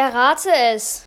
Errate es.